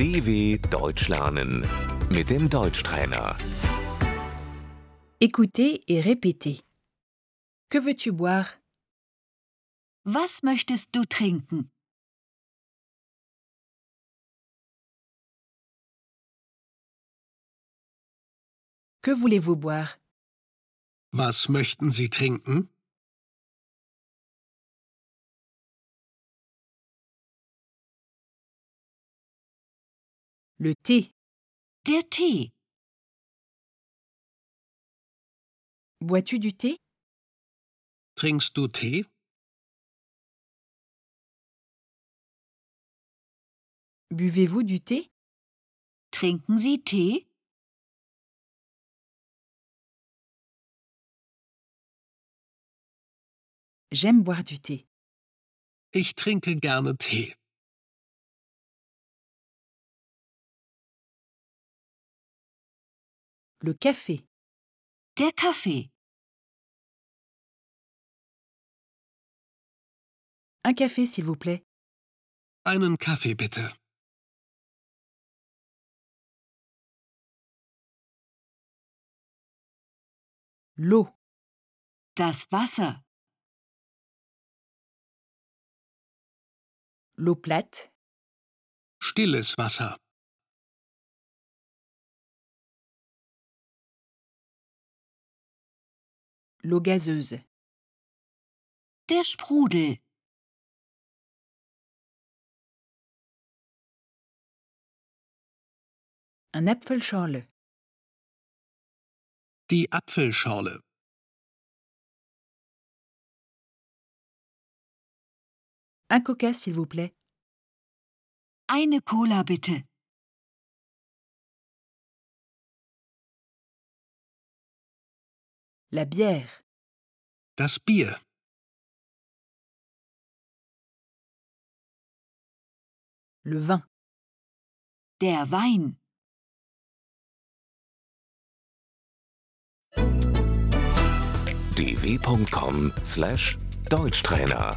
DW Deutsch lernen mit dem Deutschtrainer. Écoutez et répétez. Que veux-tu boire Was möchtest du trinken? Que voulez-vous boire Was möchten Sie trinken? Le thé. Der Tee. Bois-tu du thé? Trinkst du Tee? Buvez-vous du thé? Trinken Sie Tee? J'aime boire du thé. Ich trinke gerne Tee. Le café. Der Kaffee. Un café, s'il vous plaît. Einen Kaffee bitte. L'eau. Das Wasser. L'eau plate. Stilles Wasser. L'eau gazeuse. Der Sprudel. Un Apfelschorle. Die Apfelschorle. Un coca, s'il vous plaît. Eine Cola bitte. La bière. Das Bier. Le vin. Der Wein. dw.com/deutschtrainer